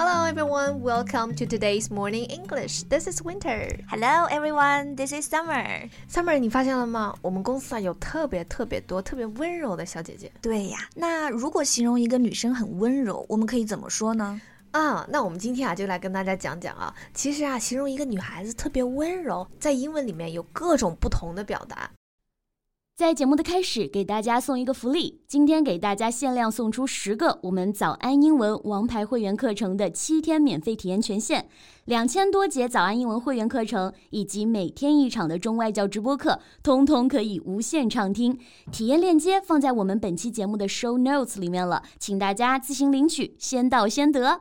Hello everyone, welcome to today's morning English. This is Winter. Hello everyone, this is Summer. Summer，你发现了吗？我们公司啊有特别特别多特别温柔的小姐姐。对呀，那如果形容一个女生很温柔，我们可以怎么说呢？啊，那我们今天啊就来跟大家讲讲啊，其实啊，形容一个女孩子特别温柔，在英文里面有各种不同的表达。在节目的开始，给大家送一个福利。今天给大家限量送出十个我们早安英文王牌会员课程的七天免费体验权限，两千多节早安英文会员课程以及每天一场的中外教直播课，通通可以无限畅听。体验链接放在我们本期节目的 show notes 里面了，请大家自行领取，先到先得。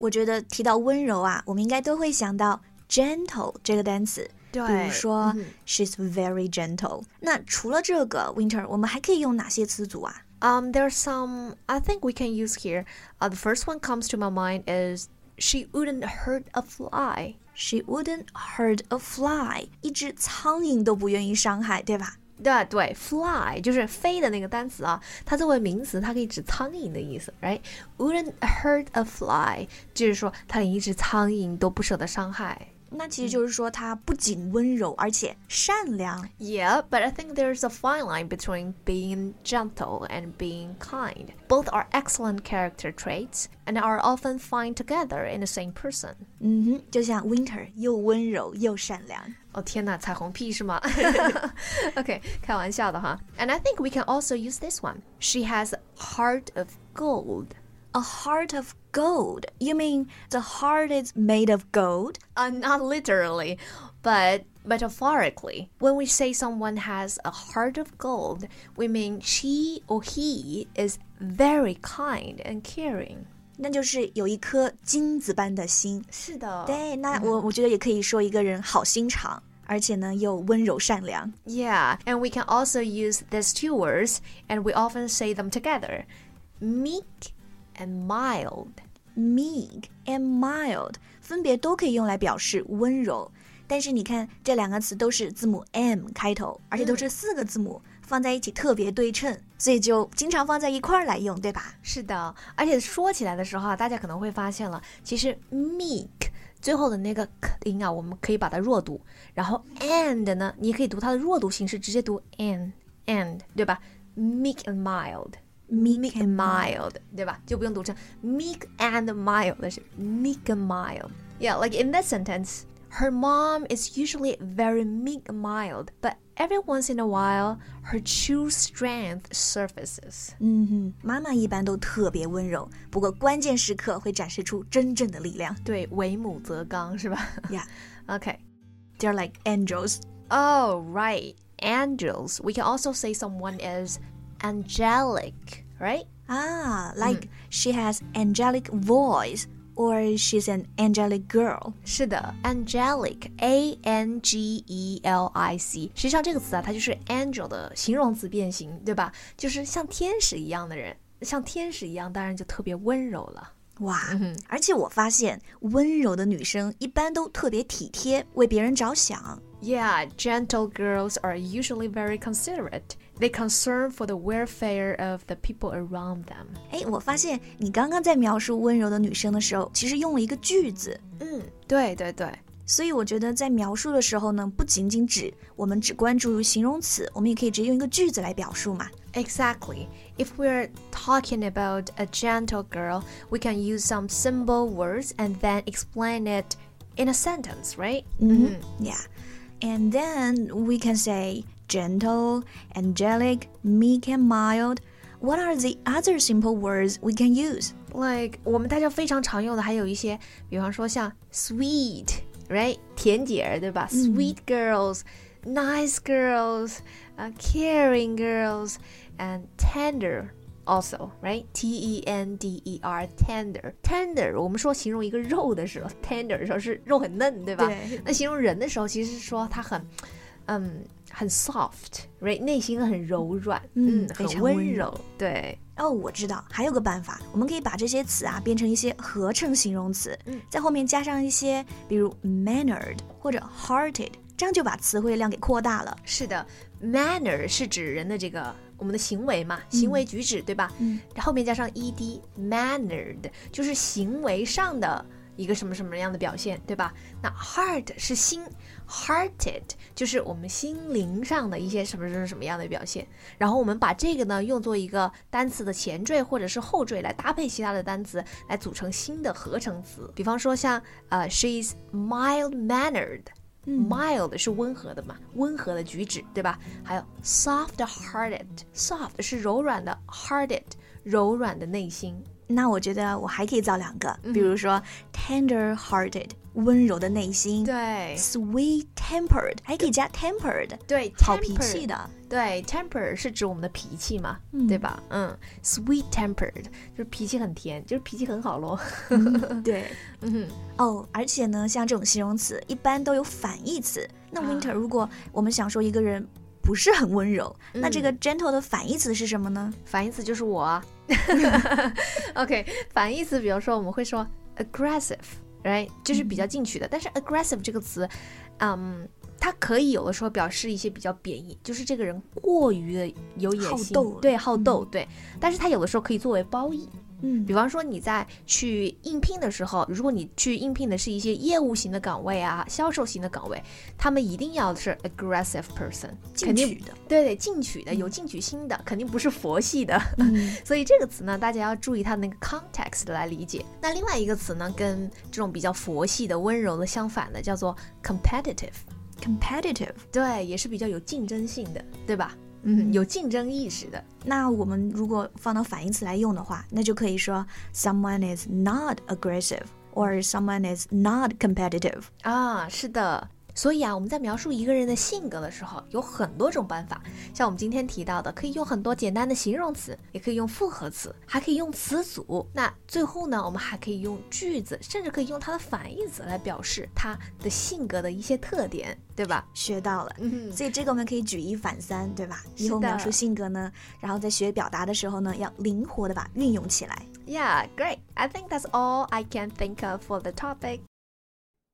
我觉得提到温柔啊，我们应该都会想到 gentle 这个单词。比如说、嗯、，she's very gentle。那除了这个，Winter，我们还可以用哪些词组啊？Um, there's some I think we can use here. Uh, the first one comes to my mind is she wouldn't hurt a fly. She wouldn't hurt a fly. 一只苍蝇都不愿意伤害，对吧？对对，fly 就是飞的那个单词啊，它作为名词，它可以指苍蝇的意思，right？Wouldn't hurt a fly，就是说它连一只苍蝇都不舍得伤害。 那其实就是说，她不仅温柔，而且善良。Yeah, but I think there's a fine line between being gentle and being kind. Both are excellent character traits and are often found together in the same person. 嗯哼，就像 Winter 又温柔又善良。哦天哪，彩虹屁是吗？OK，开玩笑的哈。And I think we can also use this one. She has a heart of gold. A heart of gold? You mean the heart is made of gold? Uh, not literally, but metaphorically. When we say someone has a heart of gold, we mean she or he is very kind and caring. 那就是有一颗金子般的心。是的，对，那我我觉得也可以说一个人好心肠。而且呢，又温柔善良。Yeah, and we can also use these two words, and we often say them together. Meek and mild. Meek and mild 分别都可以用来表示温柔，但是你看这两个词都是字母 M 开头，而且都是四个字母。放在一起特别对称，所以就经常放在一块儿来用，对吧？是的，而且说起来的时候啊，大家可能会发现了，其实 meek 最后的那个 k 音啊，我们可以把它弱读，然后 and 呢，你可以读它的弱读形式，直接读 and and，对吧？meek and mild。meek and mild，对吧？就不用读成 meek and mild，但是 meek and mild。Yeah, like in that sentence, her mom is usually very meek and mild, but every once in a while, her true strength surfaces. 嗯哼，妈妈一般都特别温柔，不过关键时刻会展示出真正的力量。对，为母则刚，是吧？Yeah. Okay. They're like angels. Oh, right. Angels. We can also say someone is angelic, right? Ah, like she has angelic voice or she's an angelic girl. 是的，angelic a n g e l i c，实际上这个词啊，它就是 angel 的形容词变形，对吧？就是像天使一样的人，像天使一样，当然就特别温柔了。哇，而且我发现温柔的女生一般都特别体贴，为别人着想。 Yeah, gentle girls are usually very considerate. They concern for the welfare of the people around them. 哎，我发现你刚刚在描述温柔的女生的时候，其实用了一个句子。嗯，对对对。所以我觉得在描述的时候呢，不仅仅指我们只关注于形容词，我们也可以直接用一个句子来表述嘛。Exactly. If we're talking about a gentle girl, we can use some simple words and then explain it in a sentence, right? Mm -hmm. Yeah. And then we can say gentle, angelic, meek, and mild. What are the other simple words we can use? Like 我们大家非常常用的还有一些，比方说像 sweet, right? 甜姐儿，对吧？嗯、Sweet girls, nice girls, uh, caring girls, and tender also right? T e n d e r tender. Tender 我们说形容一个肉的时候 tender 的时候是肉很嫩对吧？对。那形容人的时候其实是说他很嗯很 soft right 内心很柔软嗯很温柔。对。哦我知道还有个办法我们可以把这些词啊变成一些合成形容词在后面加上一些比如 mannered 或者 hearted 这样就把词汇量给扩大了。是的，manner 是指人的这个我们的行为嘛，行为举止，对吧？嗯，后面加上 ed，mannered 就是行为上的一个什么什么样的表现，对吧？那 heart 是心，hearted 就是我们心灵上的一些什么什么什么样的表现。然后我们把这个呢用作一个单词的前缀或者是后缀来搭配其他的单词，来组成新的合成词。比方说像呃，she's mild mannered。Mild 是温和的嘛，温和的举止，对吧？还有 soft-hearted，soft 是柔软的，hearted 柔软的内心。那我觉得我还可以造两个，嗯比如说 tender-hearted，温柔的内心。对，sweet-tempered 还可以加 tempered，对，好脾气的。对，temper 是指我们的脾气嘛，嗯对吧？嗯，sweet tempered 就是脾气很甜，就是脾气很好咯。对，嗯，哦，而且呢，像这种形容词一般都有反义词。那啊 Winter，如果我们想说一个人不是很温柔，那这嗯个 gentle 的反义词是什么呢？反义词就是我啊。OK，反义词，比如说我们会说 aggressive，right，就是比较进取的。但是 aggressive 这个词，嗯，它可以有的时候表示一些比较贬义，就是这个人过于的有野心，对，好斗，对。但是它有的时候可以作为褒义。嗯比方说你在去应聘的时候，如果你去应聘的是一些业务型的岗位啊、销售型的岗位，他们一定要是 aggressive person，进取的。对对进取的、有进取心的，肯定不是佛系的。嗯 所以这个词呢，大家要注意它的那个 context 来理解。那另外一个词呢，跟这种比较佛系的、温柔的相反的，叫做 competitive，competitive。对，也是比较有竞争性的，对吧？嗯，有竞争意识的。那我们如果放到反义词来用的话，那就可以说 someone is not aggressive or someone is not competitive。啊，是的。所以啊，我们在描述一个人的性格的时候，有很多种办法。像我们今天提到的，可以用很多简单的形容词，也可以用复合词，还可以用词组。那最后呢，我们还可以用句子，甚至可以用它的反义词来表示他的性格的一些特点，对吧？学到了。嗯，所以这个我们可以举一反三，对吧？以后描述性格呢，然后在学表达的时候呢，要灵活的把运用起来。Yeah, great. I think that's all I can think of for the topic.